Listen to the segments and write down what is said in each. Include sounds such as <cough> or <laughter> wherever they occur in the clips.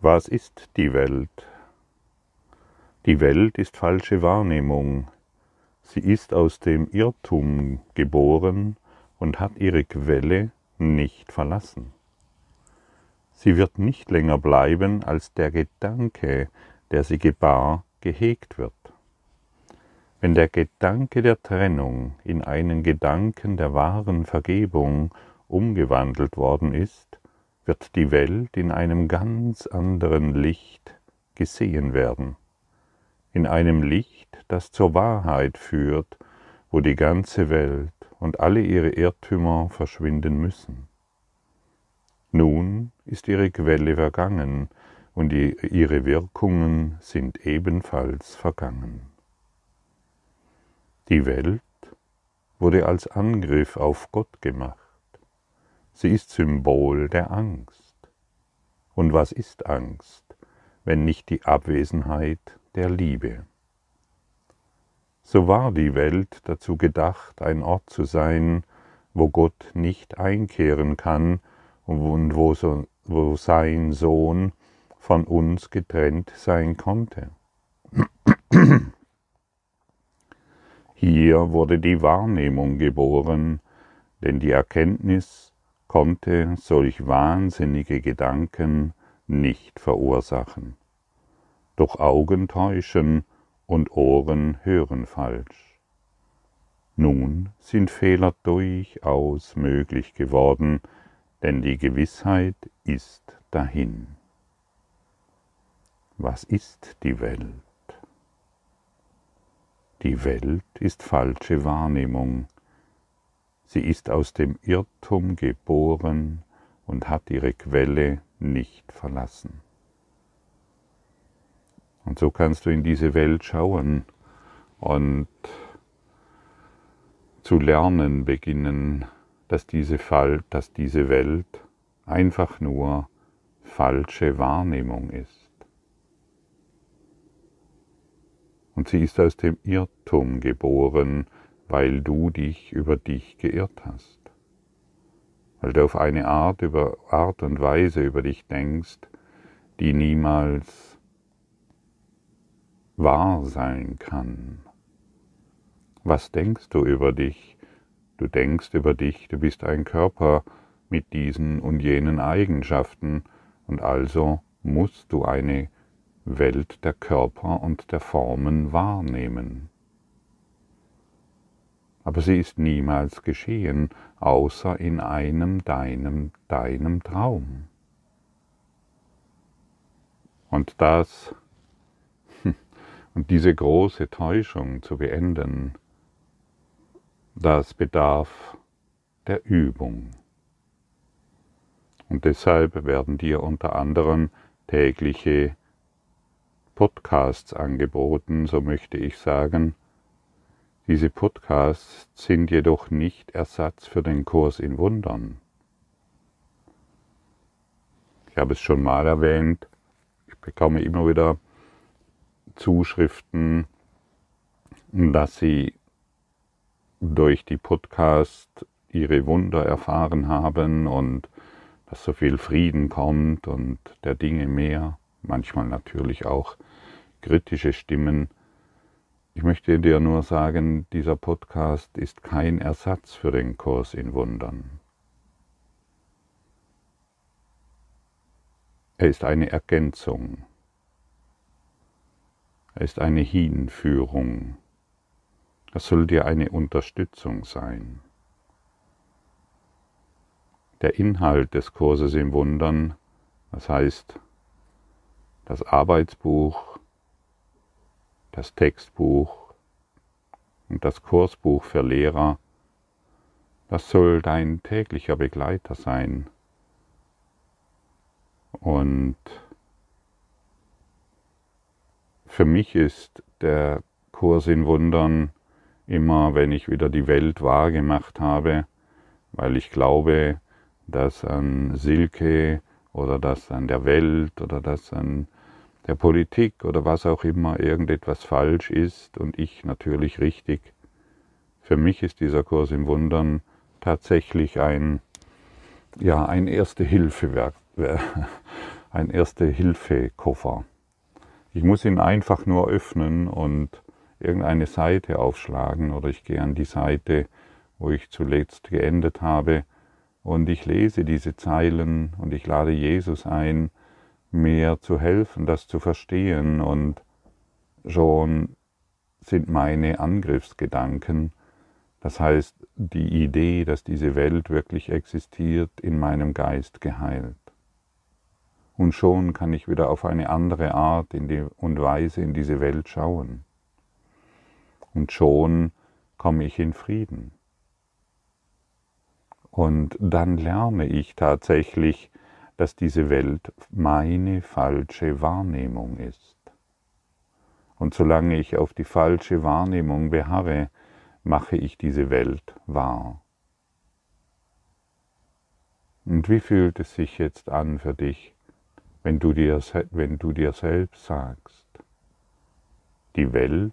Was ist die Welt? Die Welt ist falsche Wahrnehmung. Sie ist aus dem Irrtum geboren und hat ihre Quelle nicht verlassen. Sie wird nicht länger bleiben, als der Gedanke, der sie gebar, gehegt wird. Wenn der Gedanke der Trennung in einen Gedanken der wahren Vergebung umgewandelt worden ist, wird die Welt in einem ganz anderen Licht gesehen werden, in einem Licht, das zur Wahrheit führt, wo die ganze Welt und alle ihre Irrtümer verschwinden müssen. Nun ist ihre Quelle vergangen und ihre Wirkungen sind ebenfalls vergangen. Die Welt wurde als Angriff auf Gott gemacht. Sie ist Symbol der Angst. Und was ist Angst, wenn nicht die Abwesenheit der Liebe? So war die Welt dazu gedacht, ein Ort zu sein, wo Gott nicht einkehren kann und wo, so, wo sein Sohn von uns getrennt sein konnte. Hier wurde die Wahrnehmung geboren, denn die Erkenntnis konnte solch wahnsinnige Gedanken nicht verursachen. Doch Augen täuschen und Ohren hören falsch. Nun sind Fehler durchaus möglich geworden, denn die Gewissheit ist dahin. Was ist die Welt? Die Welt ist falsche Wahrnehmung, Sie ist aus dem Irrtum geboren und hat ihre Quelle nicht verlassen. Und so kannst du in diese Welt schauen und zu lernen beginnen, dass diese, Fall, dass diese Welt einfach nur falsche Wahrnehmung ist. Und sie ist aus dem Irrtum geboren weil du dich über dich geirrt hast, weil du auf eine Art, über Art und Weise über dich denkst, die niemals wahr sein kann. Was denkst du über dich? Du denkst über dich, du bist ein Körper mit diesen und jenen Eigenschaften und also musst du eine Welt der Körper und der Formen wahrnehmen aber sie ist niemals geschehen, außer in einem deinem, deinem Traum. Und das <laughs> und diese große Täuschung zu beenden, das bedarf der Übung. Und deshalb werden dir unter anderem tägliche Podcasts angeboten, so möchte ich sagen, diese Podcasts sind jedoch nicht Ersatz für den Kurs in Wundern. Ich habe es schon mal erwähnt, ich bekomme immer wieder Zuschriften, dass sie durch die Podcasts ihre Wunder erfahren haben und dass so viel Frieden kommt und der Dinge mehr, manchmal natürlich auch kritische Stimmen, ich möchte dir nur sagen, dieser Podcast ist kein Ersatz für den Kurs in Wundern. Er ist eine Ergänzung. Er ist eine Hinführung. Er soll dir eine Unterstützung sein. Der Inhalt des Kurses im Wundern, das heißt das Arbeitsbuch, das Textbuch und das Kursbuch für Lehrer, das soll dein täglicher Begleiter sein. Und für mich ist der Kurs in Wundern immer, wenn ich wieder die Welt wahrgemacht habe, weil ich glaube, dass an Silke oder dass an der Welt oder dass an der Politik oder was auch immer irgendetwas falsch ist und ich natürlich richtig. Für mich ist dieser Kurs im Wundern tatsächlich ein, ja, ein Erste-Hilfe-Werk, <laughs> ein Erste-Hilfe-Koffer. Ich muss ihn einfach nur öffnen und irgendeine Seite aufschlagen oder ich gehe an die Seite, wo ich zuletzt geendet habe und ich lese diese Zeilen und ich lade Jesus ein, mir zu helfen, das zu verstehen und schon sind meine Angriffsgedanken, das heißt die Idee, dass diese Welt wirklich existiert, in meinem Geist geheilt. Und schon kann ich wieder auf eine andere Art und Weise in diese Welt schauen. Und schon komme ich in Frieden. Und dann lerne ich tatsächlich, dass diese Welt meine falsche Wahrnehmung ist. Und solange ich auf die falsche Wahrnehmung beharre, mache ich diese Welt wahr. Und wie fühlt es sich jetzt an für dich, wenn du dir, wenn du dir selbst sagst, die Welt,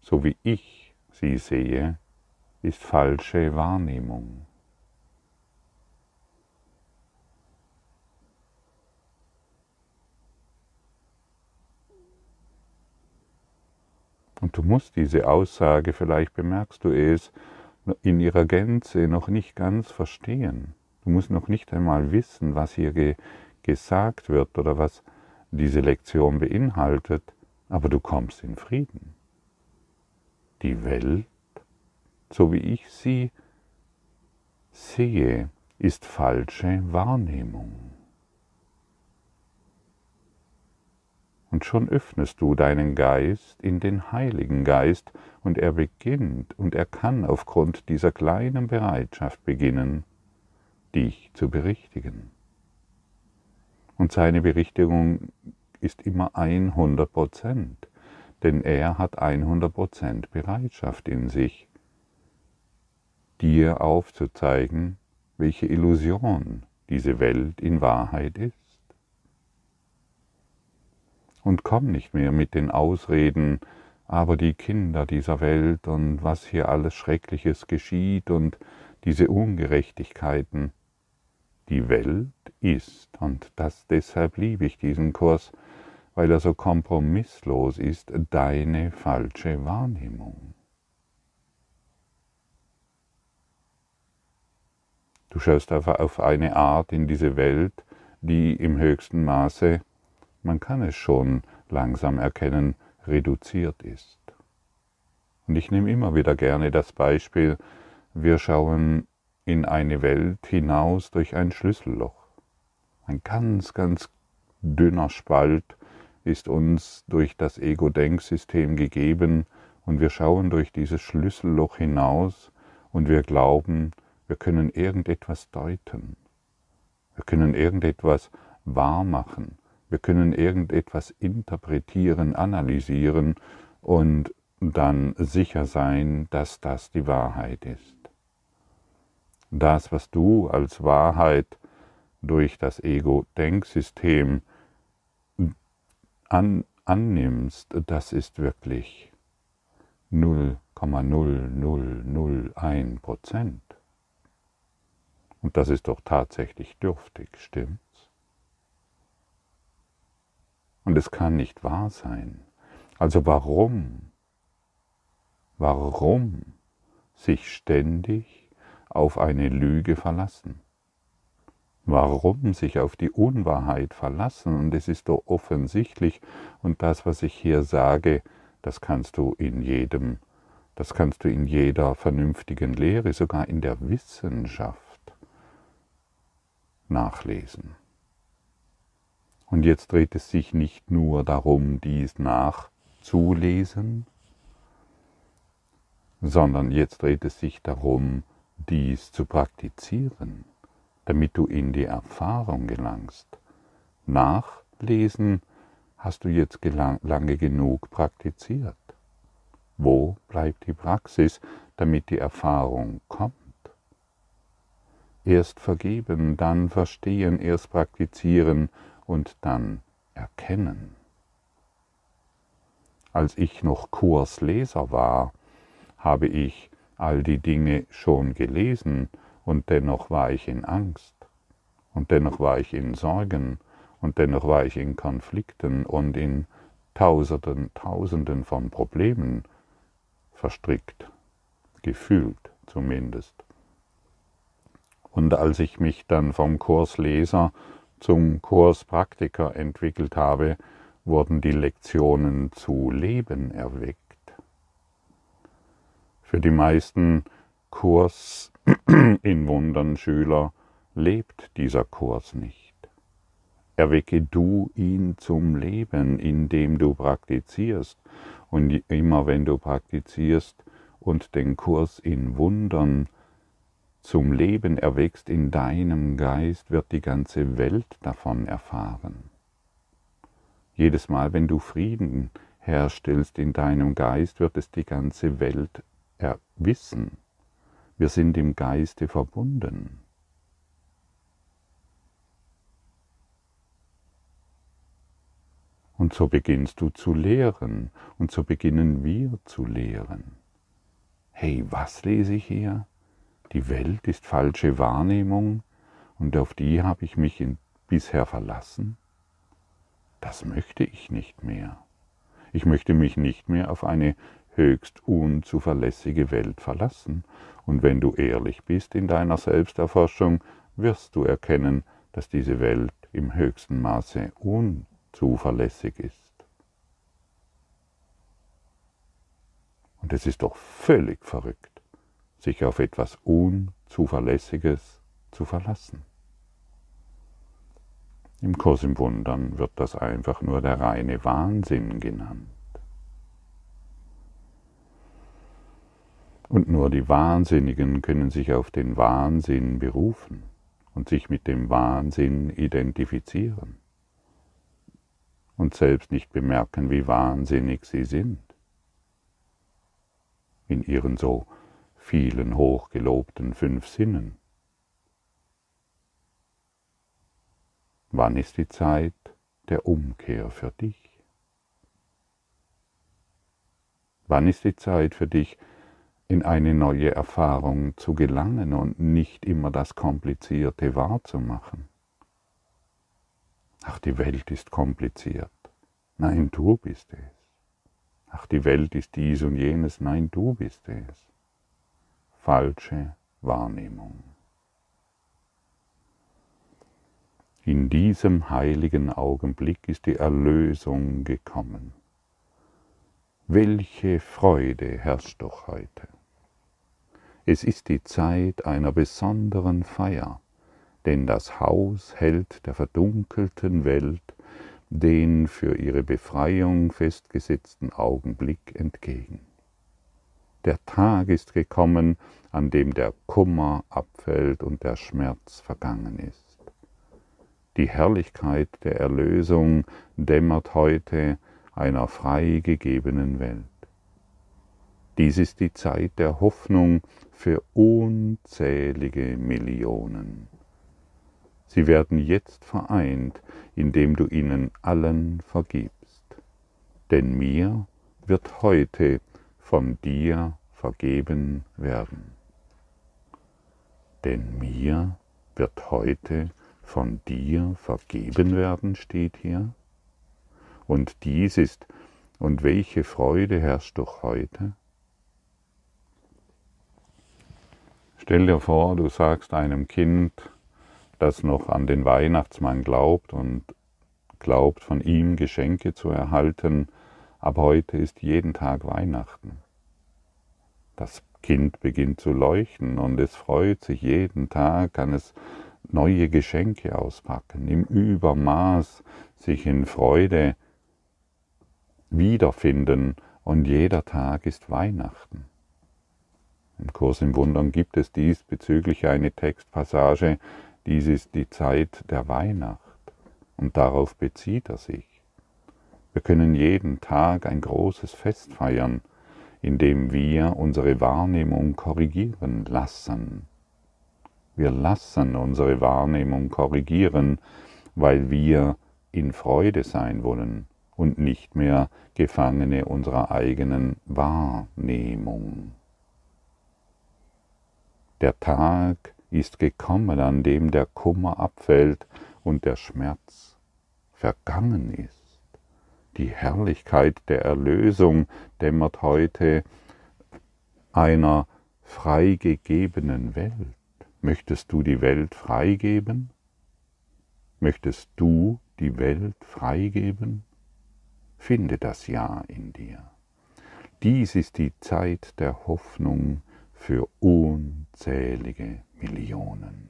so wie ich sie sehe, ist falsche Wahrnehmung. Und du musst diese Aussage, vielleicht bemerkst du es, in ihrer Gänze noch nicht ganz verstehen. Du musst noch nicht einmal wissen, was hier ge gesagt wird oder was diese Lektion beinhaltet, aber du kommst in Frieden. Die Welt, so wie ich sie sehe, ist falsche Wahrnehmung. Und schon öffnest du deinen Geist in den Heiligen Geist und er beginnt und er kann aufgrund dieser kleinen Bereitschaft beginnen, dich zu berichtigen. Und seine Berichtigung ist immer 100 Prozent, denn er hat 100 Prozent Bereitschaft in sich, dir aufzuzeigen, welche Illusion diese Welt in Wahrheit ist und komm nicht mehr mit den Ausreden, aber die Kinder dieser Welt und was hier alles Schreckliches geschieht und diese Ungerechtigkeiten. Die Welt ist, und das deshalb liebe ich diesen Kurs, weil er so kompromisslos ist, deine falsche Wahrnehmung. Du schaust auf eine Art in diese Welt, die im höchsten Maße man kann es schon langsam erkennen, reduziert ist. Und ich nehme immer wieder gerne das Beispiel, wir schauen in eine Welt hinaus durch ein Schlüsselloch. Ein ganz, ganz dünner Spalt ist uns durch das Ego-Denksystem gegeben und wir schauen durch dieses Schlüsselloch hinaus und wir glauben, wir können irgendetwas deuten. Wir können irgendetwas wahrmachen. Wir können irgendetwas interpretieren, analysieren und dann sicher sein, dass das die Wahrheit ist. Das, was du als Wahrheit durch das Ego-Denksystem an, annimmst, das ist wirklich 0,0001 Prozent. Und das ist doch tatsächlich dürftig, stimmt? Und es kann nicht wahr sein. Also warum? Warum sich ständig auf eine Lüge verlassen? Warum sich auf die Unwahrheit verlassen? Und es ist doch offensichtlich, und das, was ich hier sage, das kannst du in jedem, das kannst du in jeder vernünftigen Lehre, sogar in der Wissenschaft nachlesen. Und jetzt dreht es sich nicht nur darum, dies nachzulesen, sondern jetzt dreht es sich darum, dies zu praktizieren, damit du in die Erfahrung gelangst. Nachlesen hast du jetzt lange genug praktiziert. Wo bleibt die Praxis, damit die Erfahrung kommt? Erst vergeben, dann verstehen, erst praktizieren und dann erkennen. Als ich noch Kursleser war, habe ich all die Dinge schon gelesen und dennoch war ich in Angst und dennoch war ich in Sorgen Und dennoch war ich in Konflikten und in Tausenden, Tausenden von Problemen verstrickt, gefühlt zumindest. Und als ich mich dann vom Kursleser zum Kurspraktiker entwickelt habe, wurden die Lektionen zu Leben erweckt. Für die meisten Kurs <clears throat> in Wundern Schüler lebt dieser Kurs nicht. Erwecke du ihn zum Leben, indem du praktizierst. Und immer wenn du praktizierst und den Kurs in Wundern zum Leben erwächst in deinem Geist, wird die ganze Welt davon erfahren. Jedes Mal, wenn du Frieden herstellst in deinem Geist, wird es die ganze Welt wissen. Wir sind im Geiste verbunden. Und so beginnst du zu lehren und so beginnen wir zu lehren. Hey, was lese ich hier? Die Welt ist falsche Wahrnehmung und auf die habe ich mich bisher verlassen? Das möchte ich nicht mehr. Ich möchte mich nicht mehr auf eine höchst unzuverlässige Welt verlassen. Und wenn du ehrlich bist in deiner Selbsterforschung, wirst du erkennen, dass diese Welt im höchsten Maße unzuverlässig ist. Und es ist doch völlig verrückt sich auf etwas Unzuverlässiges zu verlassen. Im Kurs im Wundern wird das einfach nur der reine Wahnsinn genannt. Und nur die Wahnsinnigen können sich auf den Wahnsinn berufen und sich mit dem Wahnsinn identifizieren und selbst nicht bemerken, wie wahnsinnig sie sind in ihren so vielen hochgelobten fünf Sinnen. Wann ist die Zeit der Umkehr für dich? Wann ist die Zeit für dich, in eine neue Erfahrung zu gelangen und nicht immer das Komplizierte wahrzumachen? Ach, die Welt ist kompliziert. Nein, du bist es. Ach, die Welt ist dies und jenes. Nein, du bist es falsche Wahrnehmung. In diesem heiligen Augenblick ist die Erlösung gekommen. Welche Freude herrscht doch heute. Es ist die Zeit einer besonderen Feier, denn das Haus hält der verdunkelten Welt den für ihre Befreiung festgesetzten Augenblick entgegen. Der Tag ist gekommen, an dem der Kummer abfällt und der Schmerz vergangen ist. Die Herrlichkeit der Erlösung dämmert heute einer freigegebenen Welt. Dies ist die Zeit der Hoffnung für unzählige Millionen. Sie werden jetzt vereint, indem du ihnen allen vergibst. Denn mir wird heute von dir vergeben werden. Denn mir wird heute von dir vergeben werden, steht hier. Und dies ist, und welche Freude herrscht doch heute? Stell dir vor, du sagst einem Kind, das noch an den Weihnachtsmann glaubt und glaubt, von ihm Geschenke zu erhalten, Ab heute ist jeden Tag Weihnachten. Das Kind beginnt zu leuchten und es freut sich jeden Tag, kann es neue Geschenke auspacken, im Übermaß sich in Freude wiederfinden und jeder Tag ist Weihnachten. Im Kurs im Wundern gibt es diesbezüglich eine Textpassage, dies ist die Zeit der Weihnacht und darauf bezieht er sich. Wir können jeden Tag ein großes Fest feiern, indem wir unsere Wahrnehmung korrigieren lassen. Wir lassen unsere Wahrnehmung korrigieren, weil wir in Freude sein wollen und nicht mehr Gefangene unserer eigenen Wahrnehmung. Der Tag ist gekommen, an dem der Kummer abfällt und der Schmerz vergangen ist. Die Herrlichkeit der Erlösung dämmert heute einer freigegebenen Welt. Möchtest du die Welt freigeben? Möchtest du die Welt freigeben? Finde das Ja in dir. Dies ist die Zeit der Hoffnung für unzählige Millionen.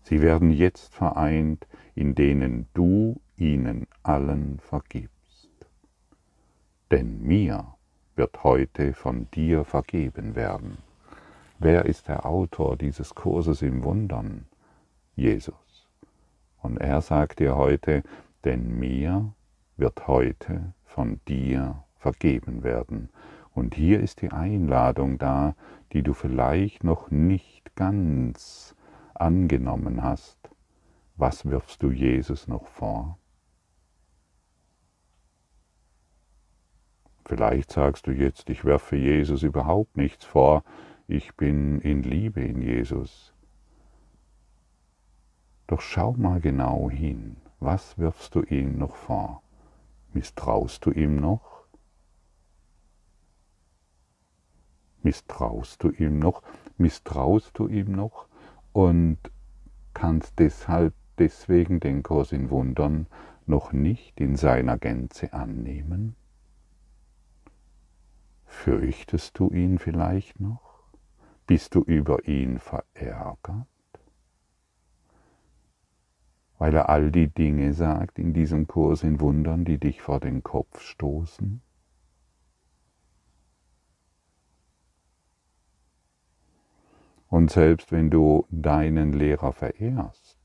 Sie werden jetzt vereint, in denen du ihnen allen vergibst. Denn mir wird heute von dir vergeben werden. Wer ist der Autor dieses Kurses im Wundern? Jesus. Und er sagt dir heute, denn mir wird heute von dir vergeben werden. Und hier ist die Einladung da, die du vielleicht noch nicht ganz angenommen hast. Was wirfst du Jesus noch vor? Vielleicht sagst du jetzt, ich werfe Jesus überhaupt nichts vor, ich bin in Liebe in Jesus. Doch schau mal genau hin, was wirfst du ihm noch vor? Misstraust du ihm noch? Misstraust du ihm noch? Misstraust du ihm noch und kannst deshalb deswegen den Kurs in Wundern noch nicht in seiner Gänze annehmen? Fürchtest du ihn vielleicht noch? Bist du über ihn verärgert? weil er all die Dinge sagt in diesem Kurs in Wundern, die dich vor den Kopf stoßen? Und selbst wenn du deinen Lehrer verehrst,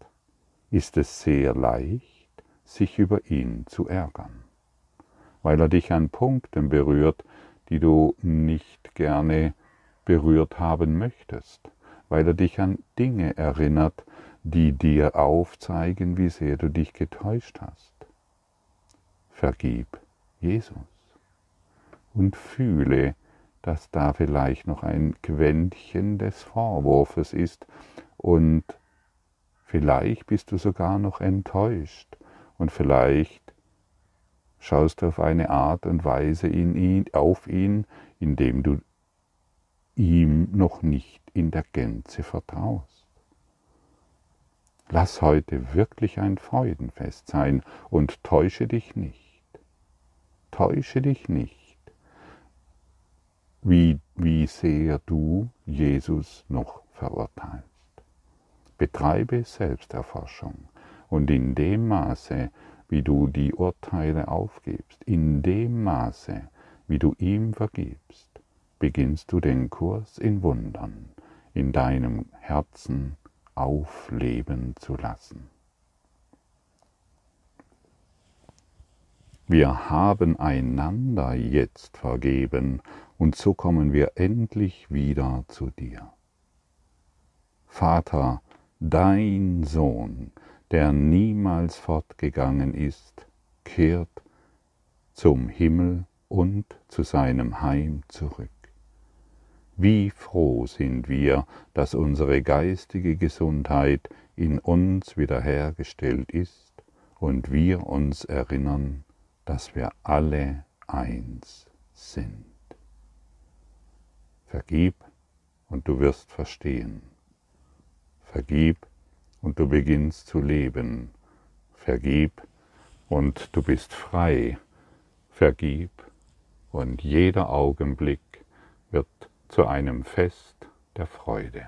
ist es sehr leicht, sich über ihn zu ärgern, weil er dich an Punkten berührt, die du nicht gerne berührt haben möchtest, weil er dich an Dinge erinnert, die dir aufzeigen, wie sehr du dich getäuscht hast. Vergib Jesus und fühle, dass da vielleicht noch ein Quäntchen des Vorwurfs ist und vielleicht bist du sogar noch enttäuscht und vielleicht schaust du auf eine Art und Weise in ihn, auf ihn, indem du ihm noch nicht in der Gänze vertraust. Lass heute wirklich ein Freudenfest sein und täusche dich nicht. Täusche dich nicht, wie, wie sehr du Jesus noch verurteilst. Betreibe Selbsterforschung und in dem Maße, wie du die Urteile aufgibst, in dem Maße, wie du ihm vergibst, beginnst du den Kurs in Wundern in deinem Herzen aufleben zu lassen. Wir haben einander jetzt vergeben und so kommen wir endlich wieder zu dir. Vater, dein Sohn, der niemals fortgegangen ist, kehrt zum Himmel und zu seinem Heim zurück. Wie froh sind wir, dass unsere geistige Gesundheit in uns wiederhergestellt ist und wir uns erinnern, dass wir alle eins sind. Vergib und du wirst verstehen. Vergib und du beginnst zu leben. Vergib und du bist frei. Vergib und jeder Augenblick wird zu einem Fest der Freude.